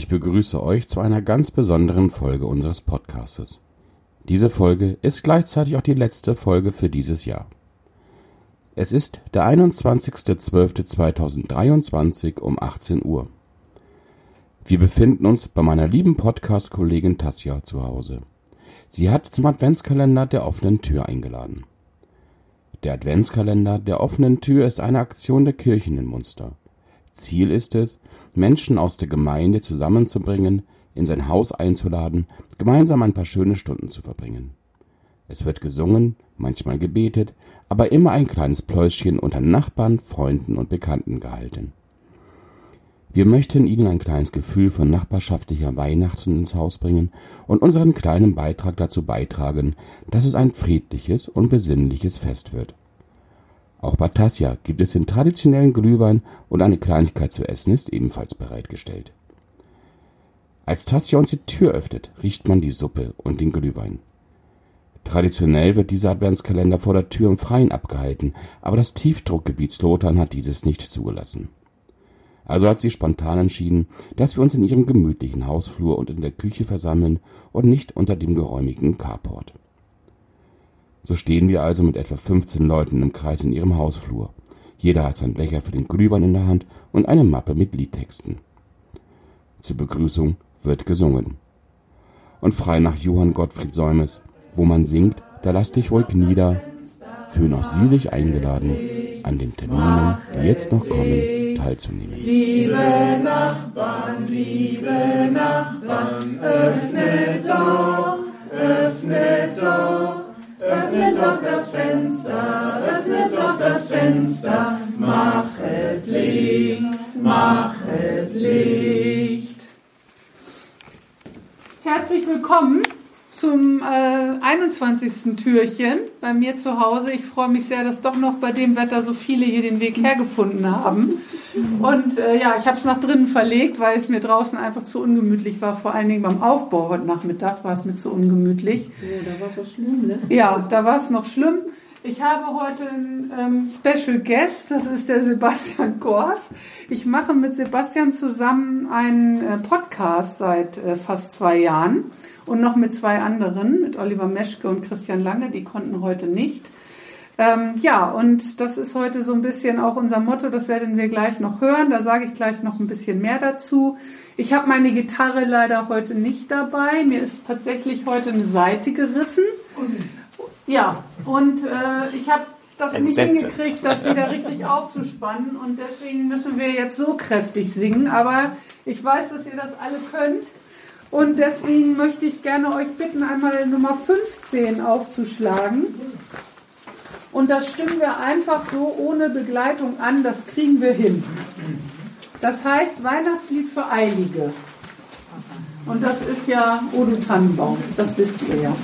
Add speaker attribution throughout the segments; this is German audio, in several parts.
Speaker 1: Ich begrüße euch zu einer ganz besonderen Folge unseres Podcastes. Diese Folge ist gleichzeitig auch die letzte Folge für dieses Jahr. Es ist der 21.12.2023 um 18 Uhr. Wir befinden uns bei meiner lieben Podcast-Kollegin Tasja zu Hause. Sie hat zum Adventskalender der offenen Tür eingeladen. Der Adventskalender der offenen Tür ist eine Aktion der Kirchen in Munster. Ziel ist es, Menschen aus der Gemeinde zusammenzubringen, in sein Haus einzuladen, gemeinsam ein paar schöne Stunden zu verbringen. Es wird gesungen, manchmal gebetet, aber immer ein kleines Pläuschchen unter Nachbarn, Freunden und Bekannten gehalten. Wir möchten Ihnen ein kleines Gefühl von nachbarschaftlicher Weihnachten ins Haus bringen und unseren kleinen Beitrag dazu beitragen, dass es ein friedliches und besinnliches Fest wird. Auch bei Tasja gibt es den traditionellen Glühwein und eine Kleinigkeit zu essen ist ebenfalls bereitgestellt. Als Tasja uns die Tür öffnet, riecht man die Suppe und den Glühwein. Traditionell wird dieser Adventskalender vor der Tür im Freien abgehalten, aber das Tiefdruckgebiet Slotan hat dieses nicht zugelassen. Also hat sie spontan entschieden, dass wir uns in ihrem gemütlichen Hausflur und in der Küche versammeln und nicht unter dem geräumigen Carport. So stehen wir also mit etwa 15 Leuten im Kreis in ihrem Hausflur. Jeder hat seinen Becher für den Glühwein in der Hand und eine Mappe mit Liedtexten. Zur Begrüßung wird gesungen. Und frei nach Johann Gottfried Säumes, wo man singt, da lass dich ruhig nieder, fühlen auch Sie sich eingeladen, an den Terminen, die jetzt noch kommen, teilzunehmen.
Speaker 2: Liebe Nachbarn, liebe Nachbarn, öffnet doch, öffnet doch, öffnet doch das Fenster, öffnet doch das Fenster, machet Licht, machet Licht.
Speaker 3: Herzlich willkommen zum äh, 21. Türchen bei mir zu Hause. Ich freue mich sehr, dass doch noch bei dem Wetter so viele hier den Weg hergefunden haben. Und äh, ja, ich habe es nach drinnen verlegt, weil es mir draußen einfach zu ungemütlich war. Vor allen Dingen beim Aufbau heute Nachmittag war es mir zu ungemütlich.
Speaker 4: Ja, da war es so schlimm, ne?
Speaker 3: Ja, da war es noch schlimm. Ich habe heute einen ähm, Special Guest, das ist der Sebastian Kors. Ich mache mit Sebastian zusammen einen äh, Podcast seit äh, fast zwei Jahren und noch mit zwei anderen, mit Oliver Meschke und Christian Lange, die konnten heute nicht. Ähm, ja, und das ist heute so ein bisschen auch unser Motto, das werden wir gleich noch hören, da sage ich gleich noch ein bisschen mehr dazu. Ich habe meine Gitarre leider heute nicht dabei, mir ist tatsächlich heute eine Seite gerissen. Ja, und äh, ich habe das nicht
Speaker 1: Entsetze.
Speaker 3: hingekriegt, das wieder richtig aufzuspannen und deswegen müssen wir jetzt so kräftig singen, aber ich weiß, dass ihr das alle könnt. Und deswegen möchte ich gerne euch bitten, einmal Nummer 15 aufzuschlagen. Und das stimmen wir einfach so ohne Begleitung an, das kriegen wir hin. Das heißt Weihnachtslied für Eilige. Und das ist ja O du Tannenbaum, das wisst ihr ja.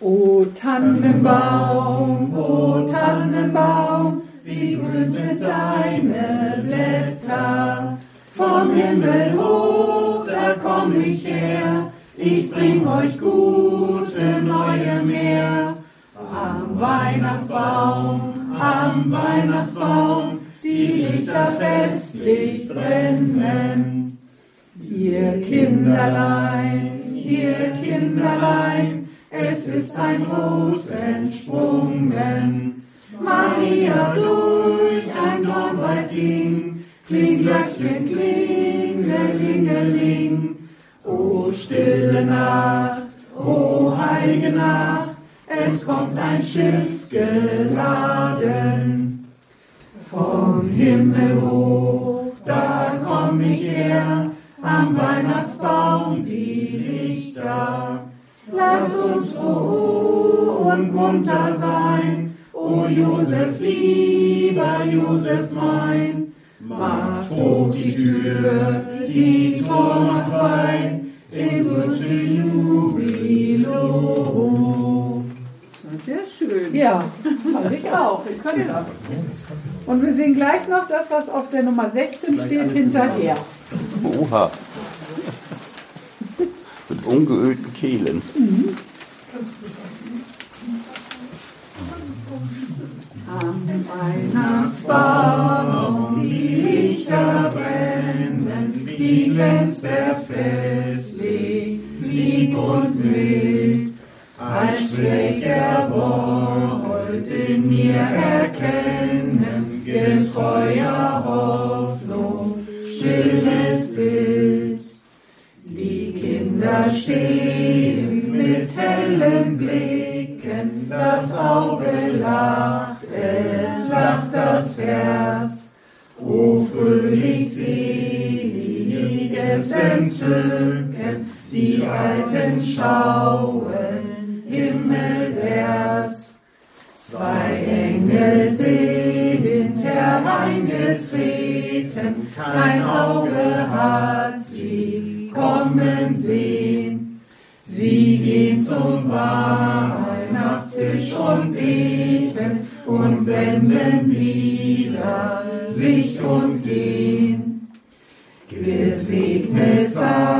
Speaker 3: O Tannenbaum, o Tannenbaum, wie grün sind deine Blätter. Vom Himmel hoch, da komm ich her, ich bring euch gute neue mehr. Am Weihnachtsbaum, am Weihnachtsbaum, die Lichter festlich brennen. Ihr Kinderlein, ihr Kinderlein, es ist ein Ros entsprungen. Maria durch ein Dornwald ging, kling, Glöckchen, klingelingeling. O stille Nacht, o heilige Nacht, es kommt ein Schiff geladen. Vom Himmel hoch, da komm ich her, am Weihnachtsbaum die Lichter. Lass uns froh und munter sein, o Josef, lieber Josef mein. Macht hoch die Tür, die Tor macht weit, in Wünsche Jubilo.
Speaker 4: Sehr schön.
Speaker 3: Ja, fand ich auch. Wir können das. Und wir sehen gleich noch das, was auf der Nummer 16 steht, hinterher.
Speaker 1: Oha. Mit ungeölten Kehlen.
Speaker 2: Am Weihnachtsbaum die Lichter brennen, wie glänzt er festlich, lieb und mild. Alten schauen himmelwärts. Zwei Engel sind hereingetreten, kein Auge hat sie kommen sehen. Sie gehen zum Weihnachtstisch und beten und wenden wieder sich und gehen. Gesegnet ihr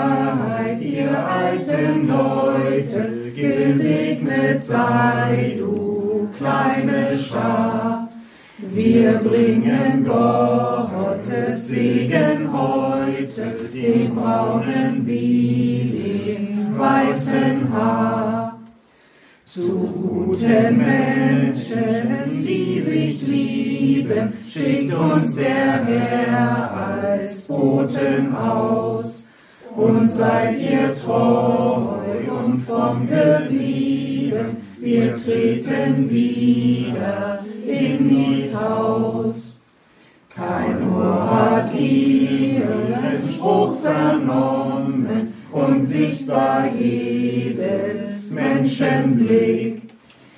Speaker 2: alten Leute, gesegnet sei du kleine Schar. Wir bringen Gottes Segen heute, den braunen wie den weißen Haar. Zu guten Menschen, die sich lieben, schickt uns der Herr als Boten aus. Und seid ihr treu und fromm geblieben, wir treten wieder in dies Haus. Kein Ohr hat ihren Spruch vernommen und sichtbar jedes Menschenblick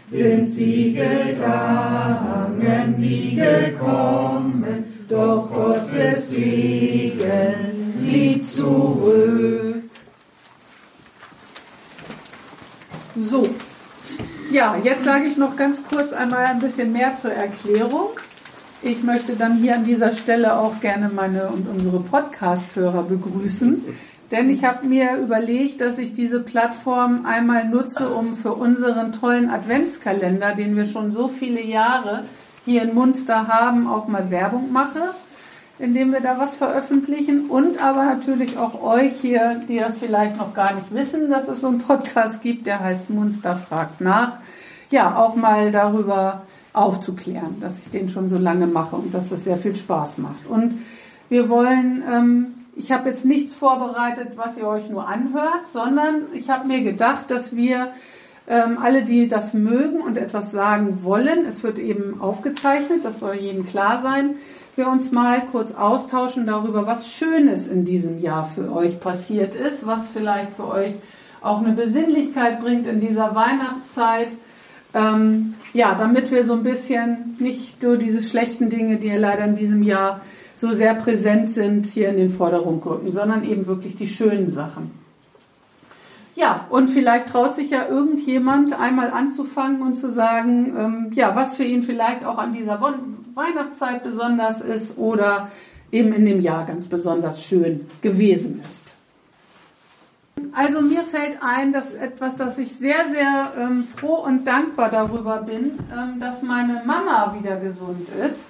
Speaker 2: sind sie gegangen wie gekommen, doch Gottes Segen
Speaker 3: Ja, jetzt sage ich noch ganz kurz einmal ein bisschen mehr zur Erklärung. Ich möchte dann hier an dieser Stelle auch gerne meine und unsere Podcast-Hörer begrüßen. Denn ich habe mir überlegt, dass ich diese Plattform einmal nutze, um für unseren tollen Adventskalender, den wir schon so viele Jahre hier in Munster haben, auch mal Werbung mache, indem wir da was veröffentlichen. Und aber natürlich auch euch hier, die das vielleicht noch gar nicht wissen, dass es so einen Podcast gibt, der heißt Munster fragt nach. Ja, auch mal darüber aufzuklären, dass ich den schon so lange mache und dass das sehr viel Spaß macht. Und wir wollen, ähm, ich habe jetzt nichts vorbereitet, was ihr euch nur anhört, sondern ich habe mir gedacht, dass wir ähm, alle, die das mögen und etwas sagen wollen, es wird eben aufgezeichnet, das soll jedem klar sein, wir uns mal kurz austauschen darüber, was Schönes in diesem Jahr für euch passiert ist, was vielleicht für euch auch eine Besinnlichkeit bringt in dieser Weihnachtszeit. Ähm, ja, damit wir so ein bisschen nicht nur diese schlechten Dinge, die ja leider in diesem Jahr so sehr präsent sind, hier in den Vordergrund rücken, sondern eben wirklich die schönen Sachen. Ja, und vielleicht traut sich ja irgendjemand einmal anzufangen und zu sagen, ähm, ja, was für ihn vielleicht auch an dieser Weihnachtszeit besonders ist oder eben in dem Jahr ganz besonders schön gewesen ist. Also mir fällt ein, dass etwas, dass ich sehr, sehr ähm, froh und dankbar darüber bin, ähm, dass meine Mama wieder gesund ist.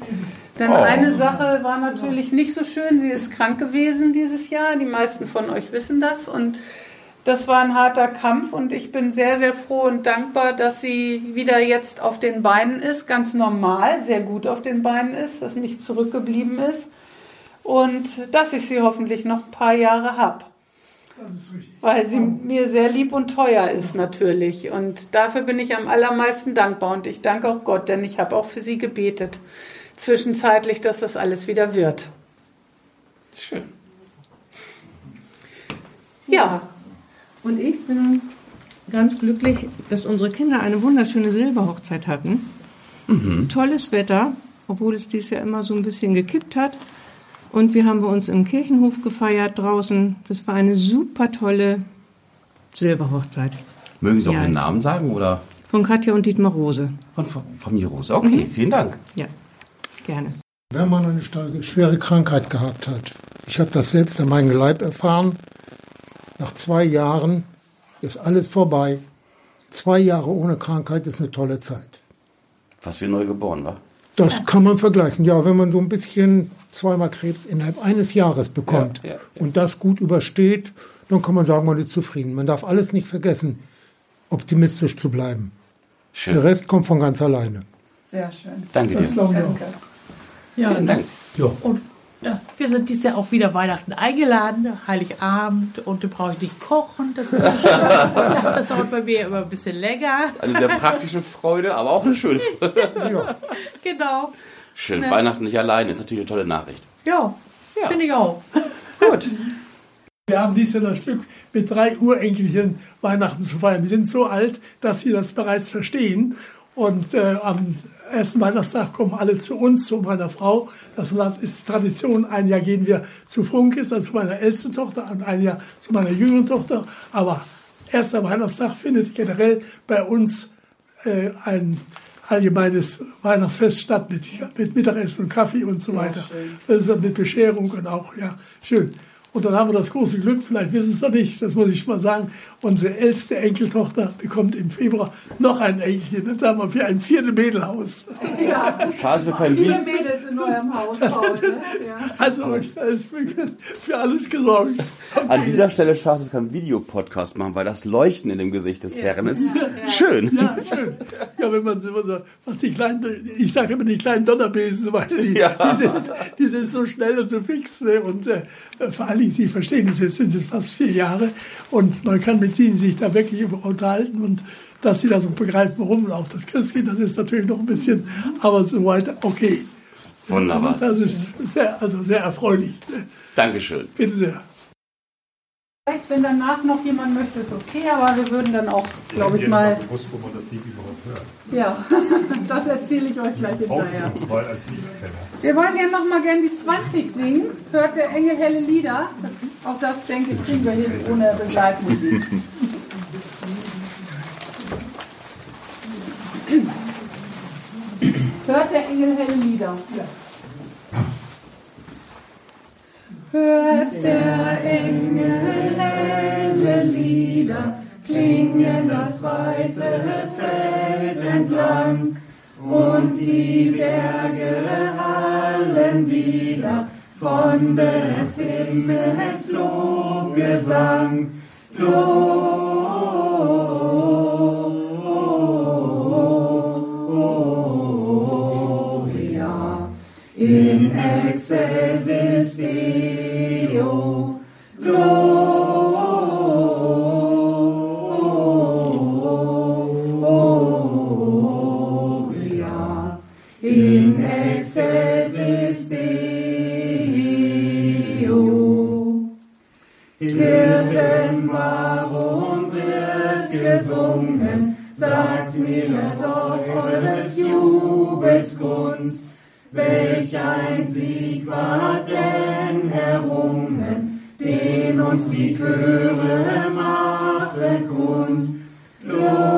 Speaker 3: Denn
Speaker 1: Oh.
Speaker 3: eine Sache war natürlich nicht so schön. Sie ist krank gewesen dieses Jahr. Die meisten von euch wissen das. Und das war ein harter Kampf. Und ich bin sehr, sehr froh und dankbar, dass sie wieder jetzt auf den Beinen ist. Ganz normal, sehr gut auf den Beinen ist, dass nicht zurückgeblieben ist. Und dass ich sie hoffentlich noch ein paar Jahre habe. Weil sie mir sehr lieb und teuer ist natürlich. Und dafür bin ich am allermeisten dankbar. Und ich danke auch Gott, denn ich habe auch für sie gebetet. Zwischenzeitlich, dass das alles wieder wird.
Speaker 1: Schön.
Speaker 3: Ja,
Speaker 4: Und ich bin ganz glücklich, dass unsere Kinder eine wunderschöne Silberhochzeit hatten. Tolles Wetter, obwohl es dieses Jahr immer so ein bisschen gekippt hat. Und wir haben bei uns im Kirchenhof gefeiert draußen. Das war eine super tolle Silberhochzeit.
Speaker 1: Mögen Sie auch
Speaker 4: Ja.
Speaker 1: den Namen sagen oder
Speaker 4: Von Katja und Dietmar Rose.
Speaker 1: von Fa- Familie Rose? Okay, vielen Dank.
Speaker 4: Ja, gerne.
Speaker 5: Wenn man eine starke, schwere Krankheit gehabt hat. Ich habe das selbst an meinem Leib erfahren. Nach zwei Jahren ist alles vorbei. Zwei Jahre ohne Krankheit ist eine tolle Zeit.
Speaker 1: Was wie neu geboren war.
Speaker 5: Das kann man vergleichen. Ja, wenn man so ein bisschen zweimal Krebs innerhalb eines Jahres bekommt
Speaker 1: Ja, ja, ja.
Speaker 5: und das gut übersteht, dann kann man sagen, man ist zufrieden. Man darf alles nicht vergessen, optimistisch zu bleiben. Der
Speaker 1: Schön.
Speaker 5: Rest kommt von ganz alleine.
Speaker 2: Sehr schön.
Speaker 1: Danke
Speaker 5: Das
Speaker 1: dir.
Speaker 2: Danke.
Speaker 6: Ja,
Speaker 1: Vielen Dank.
Speaker 5: Ja.
Speaker 6: und ja, wir sind dieses Jahr auch wieder Weihnachten eingeladen, Heiligabend, und da brauche ich nicht kochen, das ist so schön. Das dauert bei mir immer ein bisschen länger.
Speaker 1: Eine sehr praktische Freude, aber auch eine schöne Freude.
Speaker 6: Genau.
Speaker 1: Schön.
Speaker 6: Ne.
Speaker 1: Weihnachten nicht allein ist natürlich eine tolle Nachricht.
Speaker 6: Ja,
Speaker 1: Ja.
Speaker 6: finde ich auch.
Speaker 1: Gut.
Speaker 7: Wir haben dieses Jahr das Glück, mit drei Urenkelchen Weihnachten zu feiern. Die sind so alt, dass sie das bereits verstehen. Und äh, am ersten Weihnachtstag kommen alle zu uns, zu meiner Frau. Das ist Tradition. Ein Jahr gehen wir zu Frunkes, also zu meiner ältesten Tochter, und ein Jahr zu meiner jüngeren Tochter. Aber erster Weihnachtstag findet generell bei uns äh, ein allgemeines Weihnachtsfest statt mit, mit Mittagessen und Kaffee und so weiter. Das ist dann mit Bescherung und auch, ja, schön. Und dann haben wir das große Glück, vielleicht wissen Sie es noch nicht, das muss ich mal sagen, unsere älteste Enkeltochter bekommt im Februar noch ein Enkelchen. Dann haben wir für ein viertes Mädelhaus.
Speaker 2: Ja,
Speaker 1: Schade für kein
Speaker 2: viele. Mädels in eurem Haus heute. Ja.
Speaker 7: Also da ist für, alles gesorgt.
Speaker 1: An dieser Stelle schade, wir keinen Videopodcast machen, weil das Leuchten in dem Gesicht des Herrn ist schön.
Speaker 7: Ja, schön. Ja, wenn man so, so was die kleinen, ich sage immer die kleinen Donnerbesen, weil die,
Speaker 1: Ja.
Speaker 7: die, sind, die sind so schnell und so fix. Ne? Und äh, vor allen Dingen, sie verstehen es jetzt, sind es fast vier Jahre. Und man kann mit ihnen sich da wirklich unterhalten und dass sie das auch begreifen, warum. Und auch das Christkind, das ist natürlich noch ein bisschen, aber soweit okay.
Speaker 1: Wunderbar.
Speaker 7: Das ist sehr, also sehr erfreulich.
Speaker 1: Dankeschön.
Speaker 7: Bitte sehr.
Speaker 2: Vielleicht, wenn danach noch jemand möchte, ist okay, aber wir würden dann auch, glaube ich, mal.
Speaker 8: bewusst, wo man das Lied überhaupt hört.
Speaker 2: Ja, das erzähle ich euch gleich hinterher. Wir wollen ja noch mal gerne die 20 singen. Hört der Engel helle Lieder. Das, auch das, denke ich, kriegen wir hin ohne Begleitmusik. Hört der Engel helle Lieder. Hört der Engel helle Lieder, klingen das weite Feld entlang und die Berge hallen wieder von des Himmels Lobgesang. Gloria in excelsis Deo. Hirten, warum wird gesungen? Sagt mir doch eures Jubels Grund. Welch ein Sieg war denn errungen, den uns die Chöre machen kund. Gloria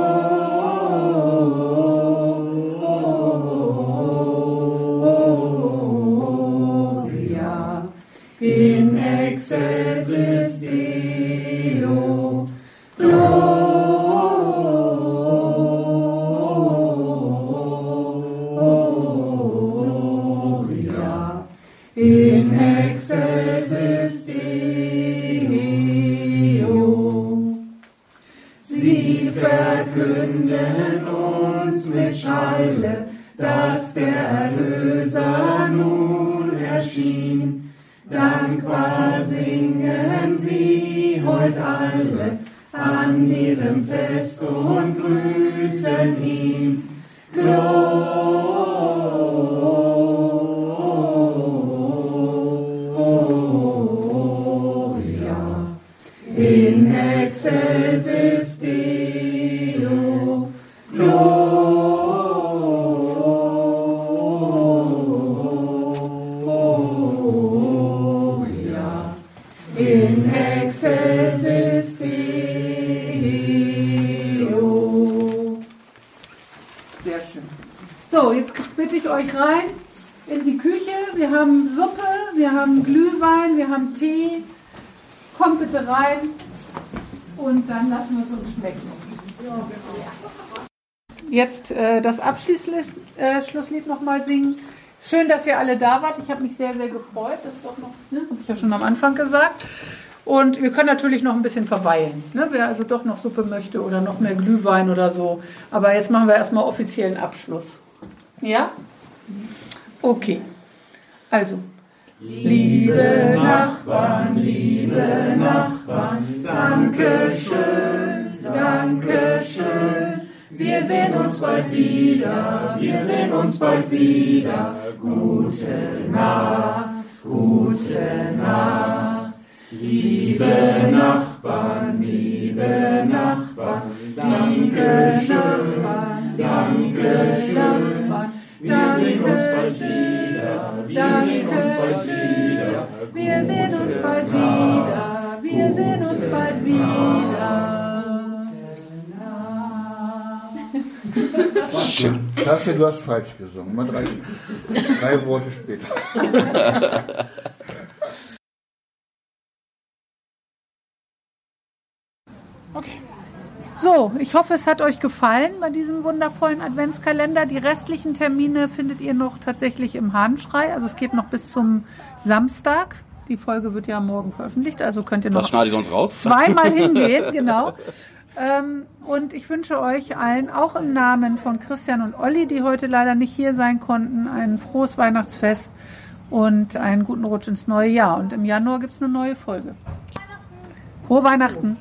Speaker 2: erschien. Dankbar singen sie heut alle an diesem Fest und grüßen ihn. Gloria euch rein in die Küche. Wir haben Suppe, wir haben Glühwein, wir haben Tee. Kommt bitte rein
Speaker 3: und dann lassen wir es uns schmecken. Jetzt äh, das Abschlusslied äh, nochmal singen. Schön, dass ihr alle da wart. Ich habe mich sehr, sehr gefreut. Das ne, habe ich ja schon am Anfang gesagt. Und wir können natürlich noch ein bisschen verweilen, ne? wer also doch noch Suppe möchte oder noch mehr Glühwein oder so. Aber jetzt machen wir erstmal offiziellen Abschluss. Ja? Okay. Also. Liebe Nachbarn, liebe Nachbarn, danke schön, danke schön. Wir sehen uns bald wieder, wir sehen uns bald wieder. Gute Nacht, gute Nacht. Liebe Nachbarn, liebe Nachbarn,
Speaker 9: Tasse, du hast falsch gesungen. Mal drei, drei Worte später.
Speaker 3: Okay. So, ich hoffe, es hat euch gefallen bei diesem wundervollen Adventskalender. Die restlichen Termine findet ihr noch tatsächlich im Hahnschrei. Also es geht noch bis zum Samstag. Die Folge wird ja morgen veröffentlicht, also könnt ihr noch
Speaker 1: Was schneide ich sonst raus?
Speaker 3: zweimal hingehen, genau. Ähm, und ich wünsche euch allen, auch im Namen von Christian und Olli, die heute leider nicht hier sein konnten, ein frohes Weihnachtsfest und einen guten Rutsch ins neue Jahr. Und im Januar gibt es eine neue Folge. Frohe Weihnachten!